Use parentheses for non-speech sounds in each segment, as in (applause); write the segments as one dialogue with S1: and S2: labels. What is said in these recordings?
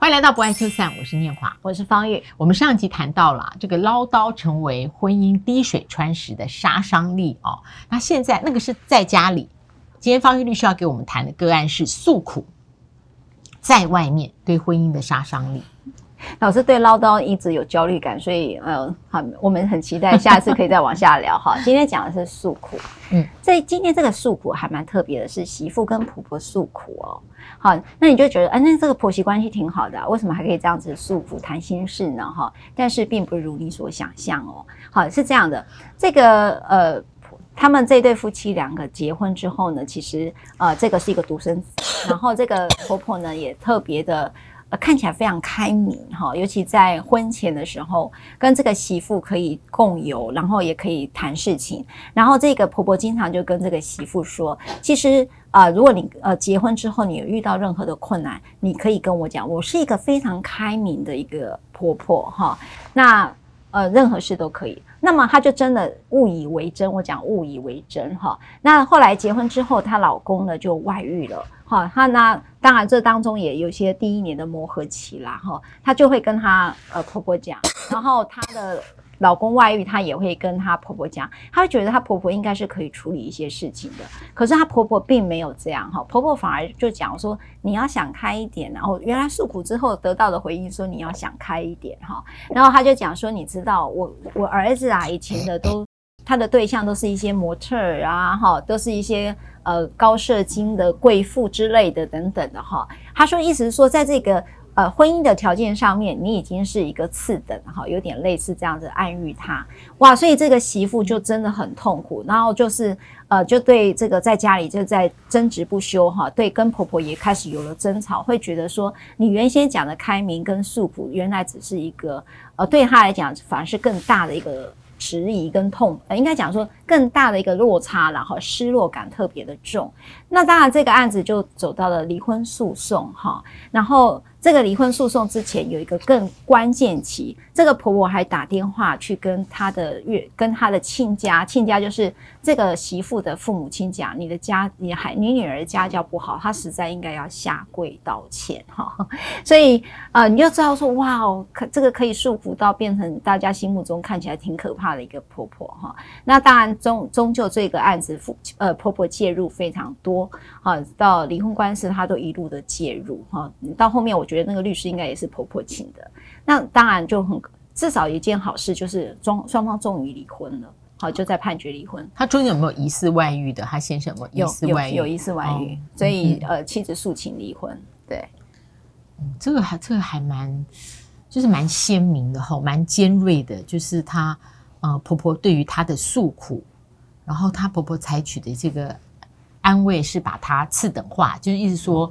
S1: 欢迎来到不爱就散，我是念华，
S2: 我是方玉。
S1: 我们上集谈到了这个唠叨成为婚姻滴水穿石的杀伤力哦。那现在那个是在家里，今天方玉律师要给我们谈的个案是诉苦，在外面对婚姻的杀伤力。(laughs)
S2: 老师对唠叨一直有焦虑感，所以呃，好，我们很期待下次可以再往下聊哈。(laughs) 今天讲的是诉苦，嗯，在今天这个诉苦还蛮特别的，是媳妇跟婆婆诉苦哦。好，那你就觉得，哎、啊，那这个婆媳关系挺好的，啊，为什么还可以这样子诉苦谈心事呢？哈，但是并不如你所想象哦。好，是这样的，这个呃，他们这对夫妻两个结婚之后呢，其实呃，这个是一个独生子，然后这个婆婆呢也特别的。呃，看起来非常开明哈，尤其在婚前的时候，跟这个媳妇可以共游，然后也可以谈事情。然后这个婆婆经常就跟这个媳妇说，其实啊、如果你呃结婚之后你有遇到任何的困难，你可以跟我讲，我是一个非常开明的一个婆婆哈。那呃，任何事都可以。那么她就真的误以为真，我讲误以为真哈。那后来结婚之后，她老公呢就外遇了。哈，她那当然这当中也有些第一年的磨合期啦哈。她就会跟她呃婆婆讲，然后她的。老公外遇，她也会跟她婆婆讲，她会觉得她婆婆应该是可以处理一些事情的。可是她婆婆并没有这样哈，婆婆反而就讲说，你要想开一点。然后原来诉苦之后得到的回应说，你要想开一点哈。然后她就讲说，你知道我我儿子啊，以前的都他的对象都是一些模特儿啊哈，都是一些呃高社经的贵妇之类的等等的哈。她说意思是说，在这个。呃，婚姻的条件上面，你已经是一个次等哈，有点类似这样子暗喻他哇，所以这个媳妇就真的很痛苦，然后就是呃，就对这个在家里就在争执不休哈，对，跟婆婆也开始有了争吵，会觉得说你原先讲的开明跟诉苦，原来只是一个呃，对他来讲反而是更大的一个。迟疑跟痛，呃，应该讲说更大的一个落差，然后失落感特别的重。那当然，这个案子就走到了离婚诉讼，哈。然后这个离婚诉讼之前有一个更关键期，这个婆婆还打电话去跟她的岳，跟她的亲家，亲家就是这个媳妇的父母亲讲：“你的家，你还你女儿家教不好，她实在应该要下跪道歉。”哈。(laughs) 所以，呃，你就知道说，哇哦，可这个可以束缚到变成大家心目中看起来挺可怕的。一个婆婆哈，那当然终终究这个案子父，呃婆婆介入非常多哈，到离婚官司她都一路的介入哈，到后面我觉得那个律师应该也是婆婆请的，那当然就很至少一件好事就是双双方终于离婚了，好就在判决离婚。
S1: 他中间有没有疑似外遇的？他先生有疑似外遇？
S2: 有有疑似外遇，哦、所以、嗯、呃妻子诉请离婚。对，
S1: 嗯、这个还这个还蛮就是蛮鲜明的哈，蛮尖锐的，就是他。呃，婆婆对于她的诉苦，然后她婆婆采取的这个安慰是把她次等化，就是意思说，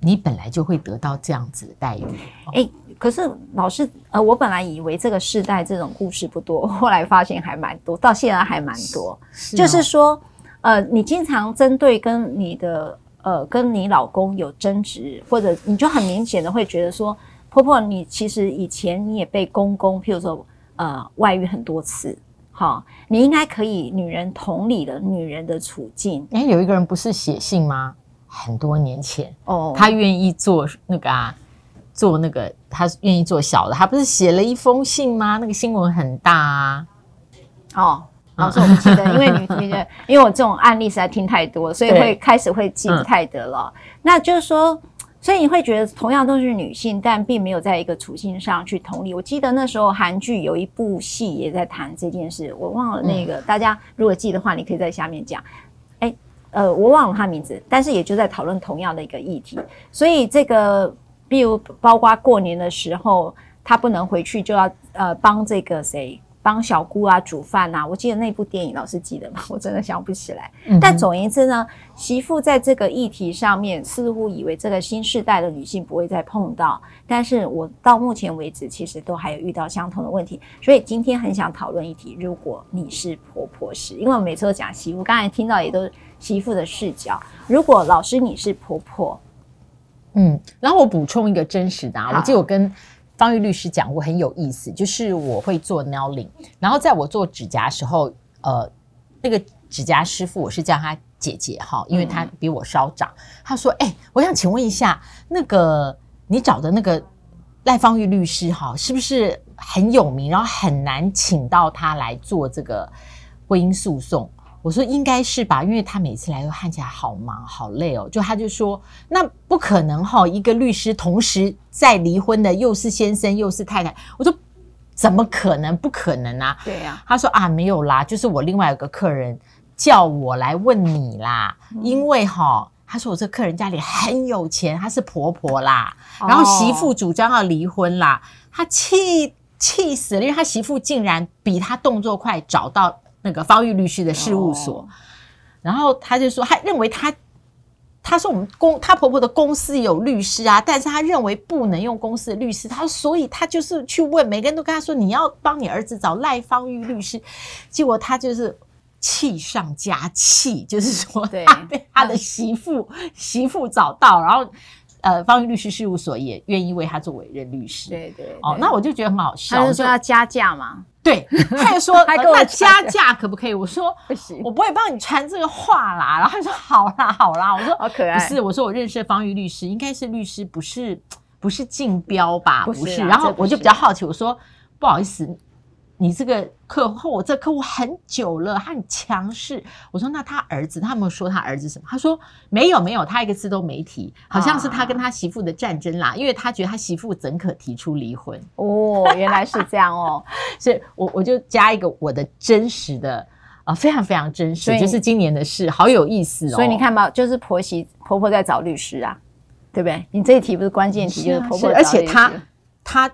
S1: 你本来就会得到这样子的待遇。
S2: 哎、欸，可是老师，呃，我本来以为这个世代这种故事不多，(laughs) 后来发现还蛮多，到现在还蛮多。是哦、就是说，呃，你经常针对跟你的呃跟你老公有争执，或者你就很明显的会觉得说，婆婆，你其实以前你也被公公，譬如说。呃，外遇很多次，好，你应该可以，女人同理了女人的处境。
S1: 哎，有一个人不是写信吗？很多年前哦，他愿意做那个啊，做那个，他愿意做小的，他不是写了一封信吗？那个新闻很大啊。
S2: 哦，老师，我不记得，因为你觉得，因为我这种案例实在听太多，所以会开始会记不太得了。嗯、那就是说。所以你会觉得同样都是女性，但并没有在一个处境上去同理。我记得那时候韩剧有一部戏也在谈这件事，我忘了那个，嗯、大家如果记得的话，你可以在下面讲。哎，呃，我忘了他名字，但是也就在讨论同样的一个议题。所以这个，比如包括过年的时候，他不能回去，就要呃帮这个谁。帮小姑啊煮饭呐、啊，我记得那部电影，老师记得吗？我真的想不起来。嗯、但总言之呢，媳妇在这个议题上面，似乎以为这个新世代的女性不会再碰到，但是我到目前为止，其实都还有遇到相同的问题。所以今天很想讨论一题：如果你是婆婆时，因为我每次都讲媳妇，刚才听到也都是媳妇的视角。如果老师你是婆婆，
S1: 嗯，然后我补充一个真实的、啊，我记得我跟。方玉律师讲过很有意思，就是我会做 nailing，然后在我做指甲的时候，呃，那个指甲师傅我是叫他姐姐哈，因为他比我稍长。嗯、他说：“哎、欸，我想请问一下，那个你找的那个赖芳玉律师哈，是不是很有名，然后很难请到他来做这个婚姻诉讼？我说应该是吧，因为他每次来都看起来好忙好累哦。就他就说，那不可能哈，一个律师同时在离婚的又是先生又是太太。我说怎么可能？不可能啊！
S2: 对呀。
S1: 他说啊，没有啦，就是我另外有个客人叫我来问你啦，嗯、因为哈，他说我这客人家里很有钱，她是婆婆啦，然后媳妇主张要离婚啦，他气气死了，因为他媳妇竟然比他动作快，找到。那个方玉律师的事务所，哦、然后他就说，他认为他，他说我们公他婆婆的公司有律师啊，但是他认为不能用公司的律师，他说所以他就是去问，每个人都跟他说你要帮你儿子找赖芳玉律师，结果他就是气上加气，就是说他被他的媳妇、嗯、媳妇找到，然后。呃，方玉律师事务所也愿意为他做委任律师。
S2: 对对，对，
S1: 哦，那我就觉得很好笑。
S2: 他就说要加价嘛？
S1: 对，他就说 (laughs) 那加价可不可以？我说不行，我不会帮你传这个话啦。然后他说好啦好啦，我说
S2: 好可爱。
S1: 不是，我说我认识的方玉律师应该是律师，不是不是竞标吧？不是，不是。然后我就比较好奇，我说不好意思。你这个客户，我这客户很久了，他很强势。我说那他儿子，他有没有说他儿子什么？他说没有没有，他一个字都没提，好像是他跟他媳妇的战争啦，啊、因为他觉得他媳妇怎可提出离婚？
S2: 哦，原来是这样哦，(laughs)
S1: 所以我我就加一个我的真实的啊、呃，非常非常真实，就是今年的事，好有意思哦。
S2: 所以你看嘛，就是婆媳婆婆在找律师啊，对不对？你这一题不是关键题，就是婆婆，
S1: 而且他他。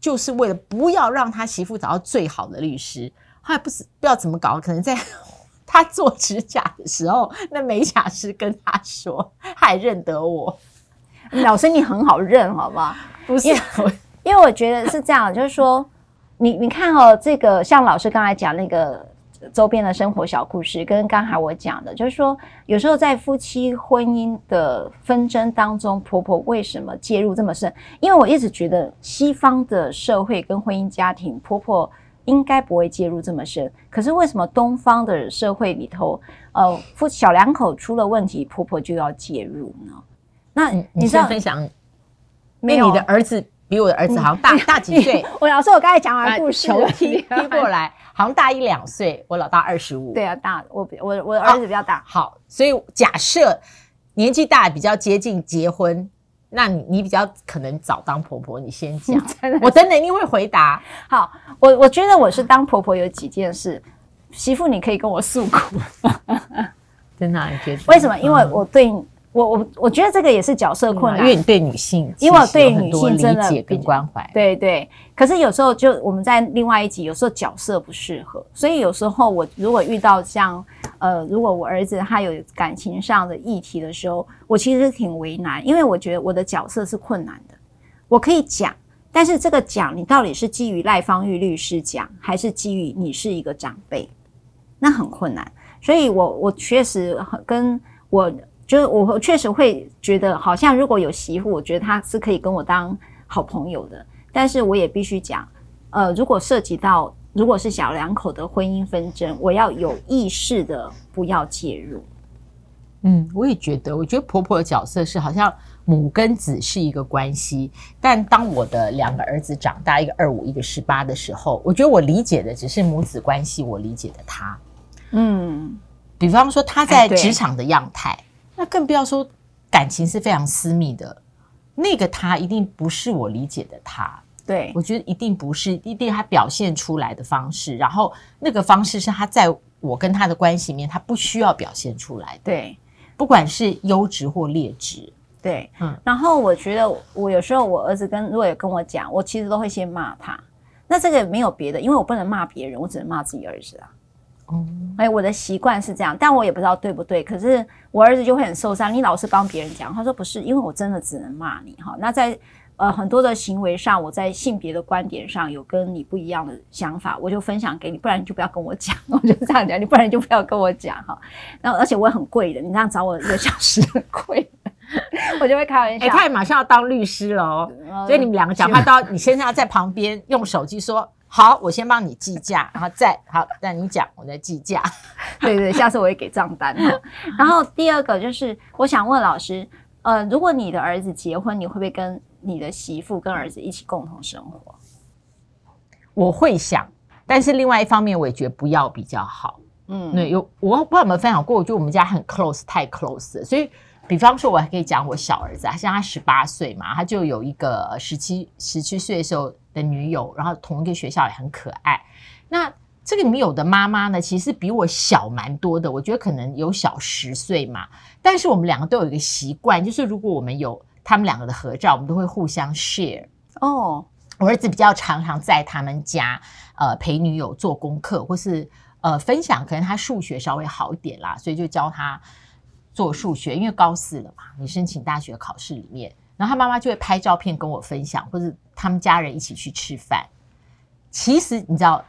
S1: 就是为了不要让他媳妇找到最好的律师，他也不是不知道怎么搞，可能在 (laughs) 他做指甲的时候，那美甲师跟他说，他还认得我。
S2: 老师，你很好认，好不好？
S1: 不是，
S2: 因为我觉得是这样，就是说，你你看哦，这个像老师刚才讲那个。周边的生活小故事，跟刚才我讲的，就是说，有时候在夫妻婚姻的纷争当中，婆婆为什么介入这么深？因为我一直觉得西方的社会跟婚姻家庭，婆婆应该不会介入这么深。可是为什么东方的社会里头，呃，夫小两口出了问题，婆婆就要介入呢？那你，
S1: 你知道 (laughs) 分享，没有你的儿子。比我的儿子好像大 (laughs) 大几岁？
S2: 我老师，我刚才讲完故事，
S1: 球踢踢过来，好像大一两岁。我老大二十五。
S2: 对啊，大我我我的儿子比较大。
S1: 好，好，所以假设年纪大比较接近结婚，那你你比较可能早当婆婆。你先讲，(laughs) 我等等一定会回答。
S2: 好，我我觉得我是当婆婆有几件事，媳妇你可以跟我诉苦。(laughs)
S1: 真的？你觉得？
S2: 为什么？因为我对。我我我觉得这个也是角色困难，
S1: 因为你对女性，
S2: 因为我对女性真的
S1: 理解跟关怀，
S2: 对对。可是有时候就我们在另外一集，有时候角色不适合，所以有时候我如果遇到像呃，如果我儿子他有感情上的议题的时候，我其实挺为难，因为我觉得我的角色是困难的。我可以讲，但是这个讲你到底是基于赖芳玉律师讲，还是基于你是一个长辈，那很困难。所以我我确实跟我。就是我确实会觉得，好像如果有媳妇，我觉得她是可以跟我当好朋友的。但是我也必须讲，呃，如果涉及到如果是小两口的婚姻纷争，我要有意识的不要介入。
S1: 嗯，我也觉得，我觉得婆婆的角色是好像母跟子是一个关系，但当我的两个儿子长大，一个二五，一个十八的时候，我觉得我理解的只是母子关系，我理解的他。嗯，比方说他在职场的样态。哎那更不要说感情是非常私密的，那个他一定不是我理解的他。
S2: 对，
S1: 我觉得一定不是，一定他表现出来的方式，然后那个方式是他在我跟他的关系里面，他不需要表现出来的。
S2: 对，
S1: 不管是优质或劣质。
S2: 对，嗯。然后我觉得我有时候我儿子跟如果有跟我讲，我其实都会先骂他。那这个没有别的，因为我不能骂别人，我只能骂自己儿子啊。哦，哎，我的习惯是这样，但我也不知道对不对。可是我儿子就会很受伤。你老是帮别人讲，他说不是，因为我真的只能骂你哈。那在呃很多的行为上，我在性别的观点上有跟你不一样的想法，我就分享给你，不然你就不要跟我讲。我就这样讲，你不然你就不要跟我讲哈。然后而且我也很贵的，你这样找我一个小时很贵，(laughs) 我就会开玩笑。哎，
S1: 他也马上要当律师了哦，呃、所以你们两个讲话都要，你先生要在旁边用手机说。好，我先帮你计价，然后再好，那你讲，我再计价。(laughs)
S2: 对对，下次我会给账单。(laughs) 然后第二个就是，我想问老师，呃，如果你的儿子结婚，你会不会跟你的媳妇跟儿子一起共同生活？
S1: 我会想，但是另外一方面，我也觉得不要比较好。嗯，对，有我不知道有没有分享过，我觉得我们家很 close，太 close 了。所以，比方说，我还可以讲我小儿子，他像他十八岁嘛，他就有一个十七十七岁的时候的女友，然后同一个学校也很可爱。那这个女友的妈妈呢，其实比我小蛮多的，我觉得可能有小十岁嘛。但是我们两个都有一个习惯，就是如果我们有他们两个的合照，我们都会互相 share。哦，我儿子比较常常在他们家，呃，陪女友做功课，或是。呃，分享可能他数学稍微好一点啦，所以就教他做数学。因为高四了嘛，你申请大学考试里面，然后他妈妈就会拍照片跟我分享，或者他们家人一起去吃饭。其实你知道，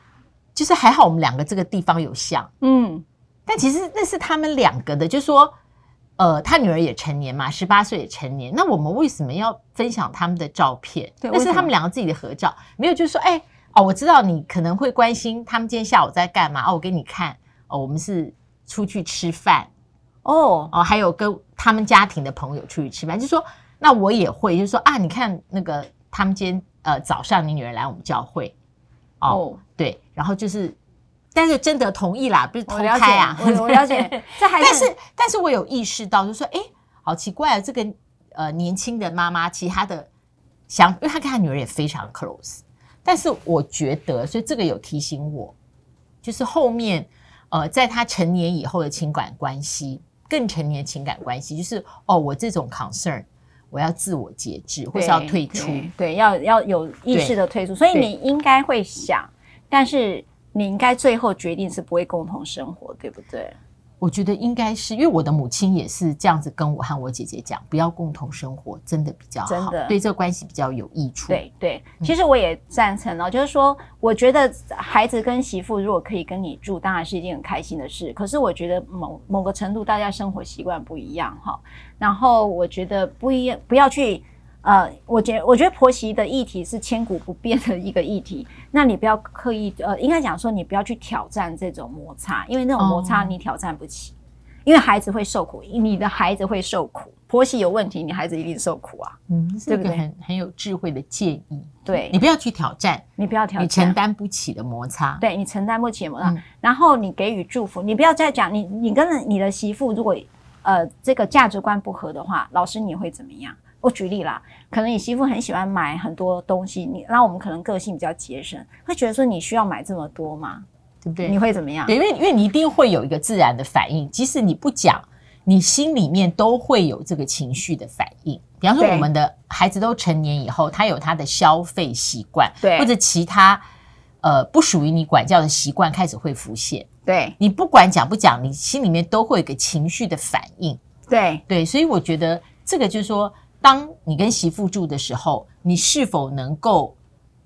S1: 就是还好我们两个这个地方有像，嗯，但其实那是他们两个的，就是说，呃，他女儿也成年嘛，十八岁也成年，那我们为什么要分享他们的照片？那是他们两个自己的合照，没有就是说，哎。哦，我知道你可能会关心他们今天下午在干嘛。哦，我给你看，哦，我们是出去吃饭，哦哦，还有跟他们家庭的朋友出去吃饭，就是说，那我也会，就是说啊，你看那个他们今天呃早上你女儿来我们教会，哦，哦。对，然后就是，但是真的同意啦，不是偷胎啊，
S2: 我了解，(laughs) 这还是
S1: 但是但是我有意识到，就是说，哎，好奇怪啊，这个呃年轻的妈妈，其他的想，因为她跟她女儿也非常 close。但是我觉得，所以这个有提醒我，就是后面，呃，在她成年以后的情感关系，更成年的情感关系，就是哦，我这种 concern，我要自我节制，或是要退出，
S2: 对，对，要要有意识的退出。所以你应该会想，但是你应该最后决定是不会共同生活，对不对？
S1: 我觉得应该是因为我的母亲也是这样子跟我和我姐姐讲，不要共同生活，真的比较好，真的对这个关系比较有益处。
S2: 对对，其实我也赞成哦，就是说，我觉得孩子跟媳妇如果可以跟你住，当然是一件很开心的事。可是我觉得某某个程度，大家生活习惯不一样哈，然后我觉得不一样，不要去。呃，我觉我觉得婆媳的议题是千古不变的一个议题。(laughs) 那你不要刻意，呃，应该讲说你不要去挑战这种摩擦，因为那种摩擦你挑战不起，哦、因为孩子会受苦，你的孩子会受苦。婆媳有问题，你孩子一定受苦啊。
S1: 嗯，这个很很有智慧的建议。
S2: 对，
S1: 你不要去挑战，
S2: 你不要挑战，
S1: 你承担不起的摩擦。
S2: 对，你承担不起的摩擦，嗯、然后你给予祝福，你不要再讲你你跟你的媳妇如果呃这个价值观不合的话，老师你会怎么样？我举例啦，可能你媳妇很喜欢买很多东西，你那我们可能个性比较节省，会觉得说你需要买这么多吗？对不对？你会怎么样？
S1: 对，因为因为你一定会有一个自然的反应，即使你不讲，你心里面都会有这个情绪的反应。比方说，我们的孩子都成年以后，他有他的消费习惯，对，或者其他呃不属于你管教的习惯开始会浮现。
S2: 对，
S1: 你不管讲不讲，你心里面都会有一个情绪的反应。
S2: 对
S1: 对，所以我觉得这个就是说。当你跟媳妇住的时候，你是否能够，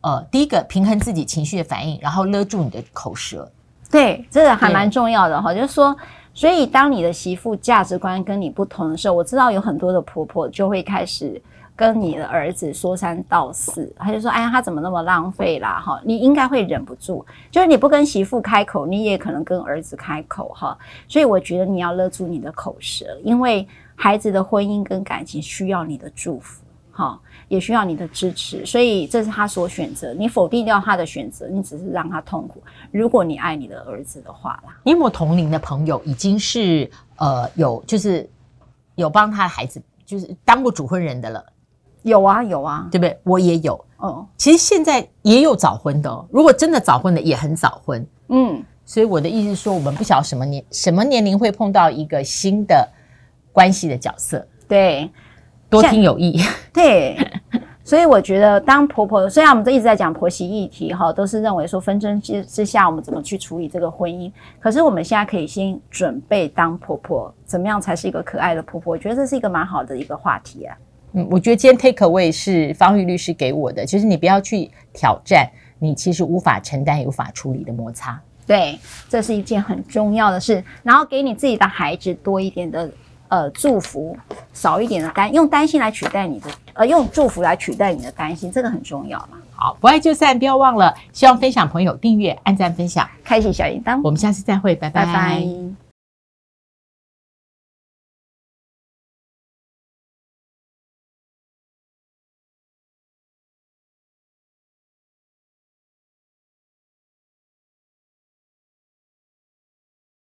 S1: 呃，第一个平衡自己情绪的反应，然后勒住你的口舌？
S2: 对，这个还蛮重要的哈。就是说，所以当你的媳妇价值观跟你不同的时候，我知道有很多的婆婆就会开始跟你的儿子说三道四，他就说：“哎呀，他怎么那么浪费啦？”哈，你应该会忍不住，就是你不跟媳妇开口，你也可能跟儿子开口哈。所以我觉得你要勒住你的口舌，因为。孩子的婚姻跟感情需要你的祝福，哈，也需要你的支持，所以这是他所选择。你否定掉他的选择，你只是让他痛苦。如果你爱你的儿子的话啦，
S1: 你有没有同龄的朋友已经是呃有就是有帮他的孩子就是当过主婚人的了？
S2: 有啊有啊，
S1: 对不对？我也有。哦，其实现在也有早婚的哦。如果真的早婚的，也很早婚。嗯，所以我的意思是说，我们不晓得什么年什么年龄会碰到一个新的。关系的角色，
S2: 对，
S1: 多听有益。
S2: 对，所以我觉得当婆婆，虽然我们都一直在讲婆媳议题，哈，都是认为说纷争之之下，我们怎么去处理这个婚姻。可是我们现在可以先准备当婆婆，怎么样才是一个可爱的婆婆？我觉得这是一个蛮好的一个话题啊。
S1: 嗯，我觉得今天 take away 是方玉律师给我的，其实你不要去挑战你其实无法承担、无法处理的摩擦。
S2: 对，这是一件很重要的事。然后给你自己的孩子多一点的。呃，祝福少一点的担，用担心来取代你的，呃，用祝福来取代你的担心，这个很重要嘛。
S1: 好，不爱就散，不要忘了，希望分享朋友订阅、按赞、分享、
S2: 开启小铃铛。
S1: 我们下次再会，拜拜。
S2: 拜拜。